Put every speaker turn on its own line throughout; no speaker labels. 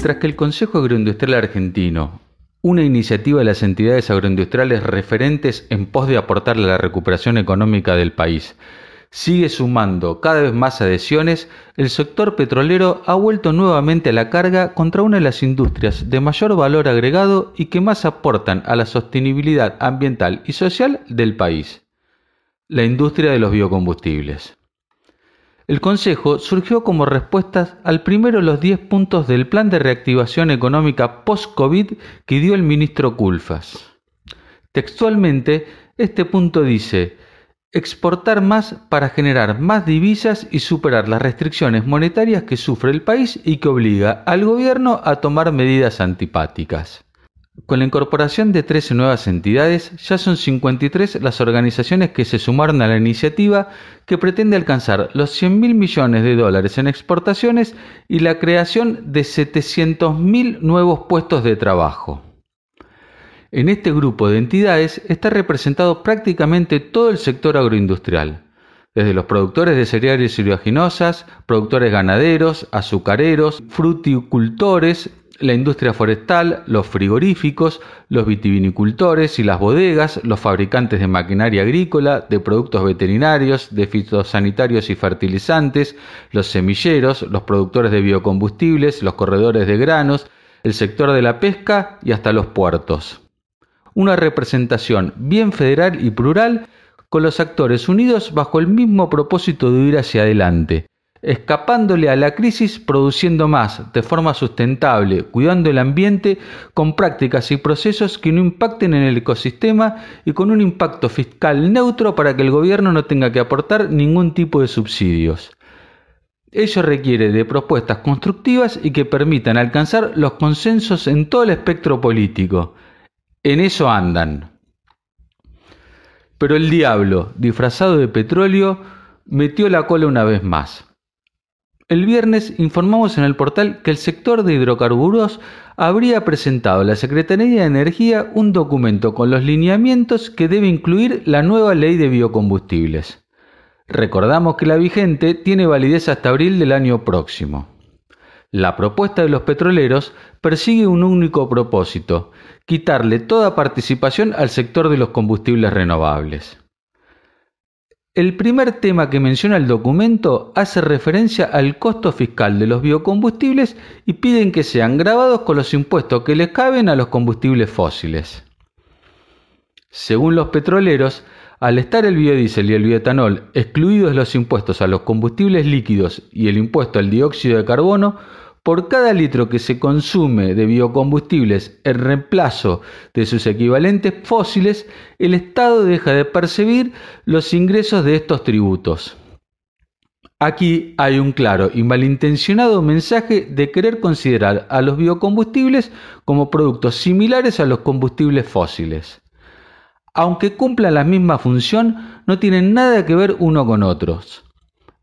Mientras que el Consejo Agroindustrial Argentino, una iniciativa de las entidades agroindustriales referentes en pos de aportarle a la recuperación económica del país, sigue sumando cada vez más adhesiones, el sector petrolero ha vuelto nuevamente a la carga contra una de las industrias de mayor valor agregado y que más aportan a la sostenibilidad ambiental y social del país, la industria de los biocombustibles. El Consejo surgió como respuesta al primero los 10 puntos del Plan de Reactivación Económica Post-COVID que dio el ministro Culfas. Textualmente, este punto dice, exportar más para generar más divisas y superar las restricciones monetarias que sufre el país y que obliga al gobierno a tomar medidas antipáticas. Con la incorporación de 13 nuevas entidades, ya son 53 las organizaciones que se sumaron a la iniciativa que pretende alcanzar los 100 mil millones de dólares en exportaciones y la creación de 700 mil nuevos puestos de trabajo. En este grupo de entidades está representado prácticamente todo el sector agroindustrial, desde los productores de cereales y oleaginosas, productores ganaderos, azucareros, fruticultores, la industria forestal, los frigoríficos, los vitivinicultores y las bodegas, los fabricantes de maquinaria agrícola, de productos veterinarios, de fitosanitarios y fertilizantes, los semilleros, los productores de biocombustibles, los corredores de granos, el sector de la pesca y hasta los puertos. Una representación bien federal y plural con los actores unidos bajo el mismo propósito de ir hacia adelante, escapándole a la crisis, produciendo más de forma sustentable, cuidando el ambiente, con prácticas y procesos que no impacten en el ecosistema y con un impacto fiscal neutro para que el gobierno no tenga que aportar ningún tipo de subsidios. Ello requiere de propuestas constructivas y que permitan alcanzar los consensos en todo el espectro político. En eso andan. Pero el diablo, disfrazado de petróleo, metió la cola una vez más. El viernes informamos en el portal que el sector de hidrocarburos habría presentado a la Secretaría de Energía un documento con los lineamientos que debe incluir la nueva ley de biocombustibles. Recordamos que la vigente tiene validez hasta abril del año próximo. La propuesta de los petroleros persigue un único propósito, quitarle toda participación al sector de los combustibles renovables. El primer tema que menciona el documento hace referencia al costo fiscal de los biocombustibles y piden que sean grabados con los impuestos que les caben a los combustibles fósiles. Según los petroleros, al estar el biodiesel y el bioetanol excluidos los impuestos a los combustibles líquidos y el impuesto al dióxido de carbono, por cada litro que se consume de biocombustibles en reemplazo de sus equivalentes fósiles, el Estado deja de percibir los ingresos de estos tributos. Aquí hay un claro y malintencionado mensaje de querer considerar a los biocombustibles como productos similares a los combustibles fósiles. Aunque cumplan la misma función, no tienen nada que ver uno con otros.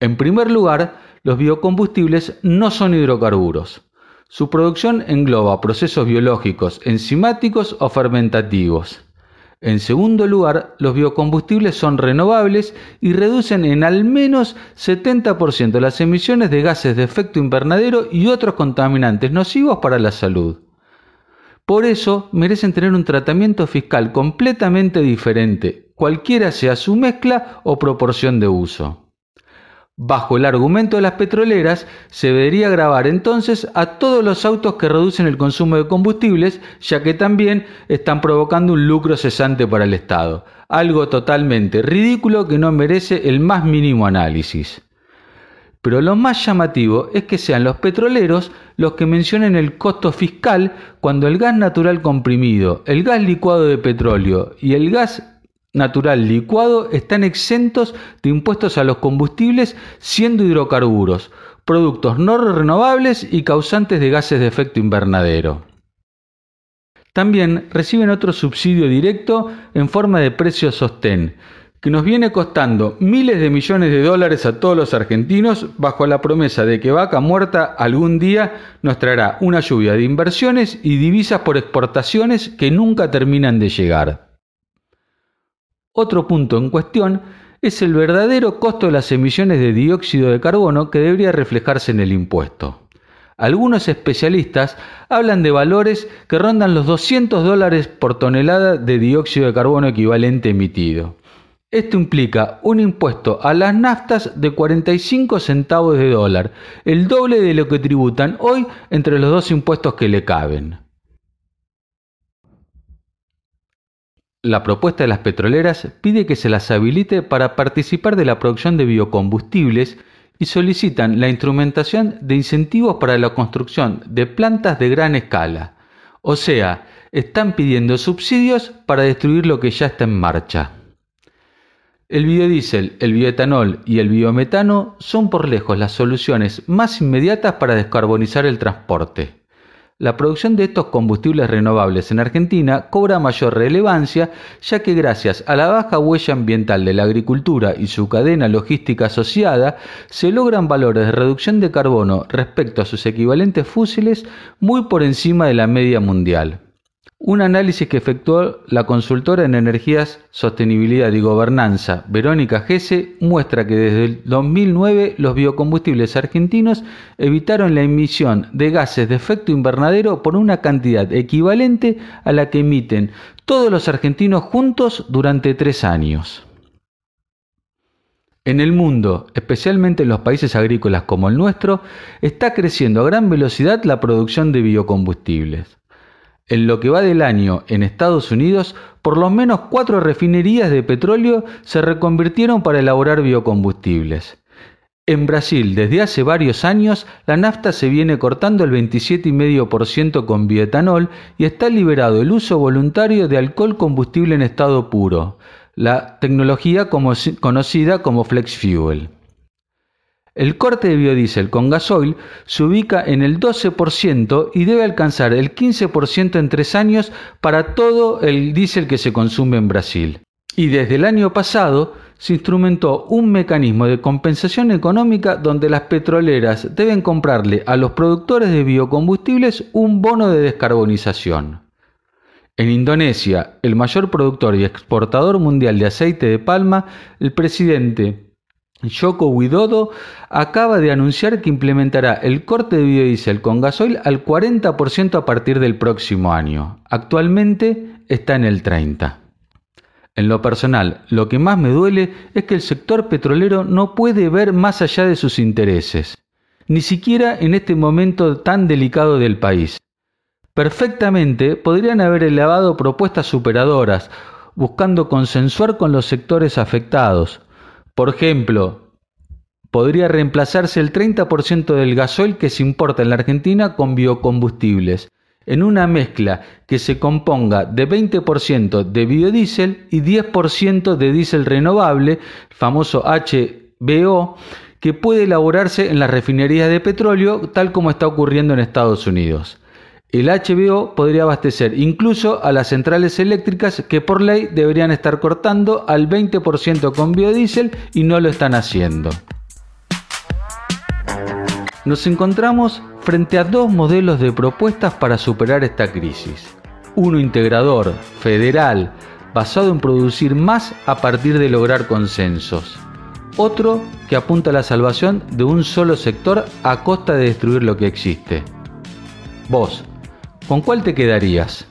En primer lugar, los biocombustibles no son hidrocarburos. Su producción engloba procesos biológicos, enzimáticos o fermentativos. En segundo lugar, los biocombustibles son renovables y reducen en al menos 70% las emisiones de gases de efecto invernadero y otros contaminantes nocivos para la salud. Por eso merecen tener un tratamiento fiscal completamente diferente, cualquiera sea su mezcla o proporción de uso. Bajo el argumento de las petroleras, se debería grabar entonces a todos los autos que reducen el consumo de combustibles, ya que también están provocando un lucro cesante para el Estado, algo totalmente ridículo que no merece el más mínimo análisis. Pero lo más llamativo es que sean los petroleros los que mencionen el costo fiscal cuando el gas natural comprimido, el gas licuado de petróleo y el gas natural licuado están exentos de impuestos a los combustibles siendo hidrocarburos, productos no renovables y causantes de gases de efecto invernadero. También reciben otro subsidio directo en forma de precio sostén, que nos viene costando miles de millones de dólares a todos los argentinos bajo la promesa de que Vaca Muerta algún día nos traerá una lluvia de inversiones y divisas por exportaciones que nunca terminan de llegar. Otro punto en cuestión es el verdadero costo de las emisiones de dióxido de carbono que debería reflejarse en el impuesto. Algunos especialistas hablan de valores que rondan los 200 dólares por tonelada de dióxido de carbono equivalente emitido. Esto implica un impuesto a las naftas de 45 centavos de dólar, el doble de lo que tributan hoy entre los dos impuestos que le caben. La propuesta de las petroleras pide que se las habilite para participar de la producción de biocombustibles y solicitan la instrumentación de incentivos para la construcción de plantas de gran escala. O sea, están pidiendo subsidios para destruir lo que ya está en marcha. El biodiesel, el bioetanol y el biometano son por lejos las soluciones más inmediatas para descarbonizar el transporte la producción de estos combustibles renovables en Argentina cobra mayor relevancia ya que gracias a la baja huella ambiental de la agricultura y su cadena logística asociada, se logran valores de reducción de carbono respecto a sus equivalentes fósiles muy por encima de la media mundial. Un análisis que efectuó la consultora en energías, sostenibilidad y gobernanza, Verónica Gese, muestra que desde el 2009 los biocombustibles argentinos evitaron la emisión de gases de efecto invernadero por una cantidad equivalente a la que emiten todos los argentinos juntos durante tres años. En el mundo, especialmente en los países agrícolas como el nuestro, está creciendo a gran velocidad la producción de biocombustibles. En lo que va del año en Estados Unidos, por lo menos cuatro refinerías de petróleo se reconvirtieron para elaborar biocombustibles. En Brasil, desde hace varios años, la nafta se viene cortando el 27,5% con bioetanol y está liberado el uso voluntario de alcohol combustible en estado puro, la tecnología conocida como flex fuel. El corte de biodiesel con gasoil se ubica en el 12% y debe alcanzar el 15% en tres años para todo el diésel que se consume en Brasil. Y desde el año pasado se instrumentó un mecanismo de compensación económica donde las petroleras deben comprarle a los productores de biocombustibles un bono de descarbonización. En Indonesia, el mayor productor y exportador mundial de aceite de palma, el presidente Yoko Widodo acaba de anunciar que implementará el corte de biodiesel con gasoil al 40% a partir del próximo año. Actualmente está en el 30%. En lo personal, lo que más me duele es que el sector petrolero no puede ver más allá de sus intereses, ni siquiera en este momento tan delicado del país. Perfectamente podrían haber elevado propuestas superadoras, buscando consensuar con los sectores afectados, por ejemplo, podría reemplazarse el 30% del gasoil que se importa en la Argentina con biocombustibles, en una mezcla que se componga de 20% de biodiesel y 10% de diésel renovable, famoso HBO, que puede elaborarse en las refinerías de petróleo, tal como está ocurriendo en Estados Unidos. El HBO podría abastecer incluso a las centrales eléctricas que por ley deberían estar cortando al 20% con biodiesel y no lo están haciendo. Nos encontramos frente a dos modelos de propuestas para superar esta crisis. Uno integrador, federal, basado en producir más a partir de lograr consensos. Otro que apunta a la salvación de un solo sector a costa de destruir lo que existe. Vos, ¿Con cuál te quedarías?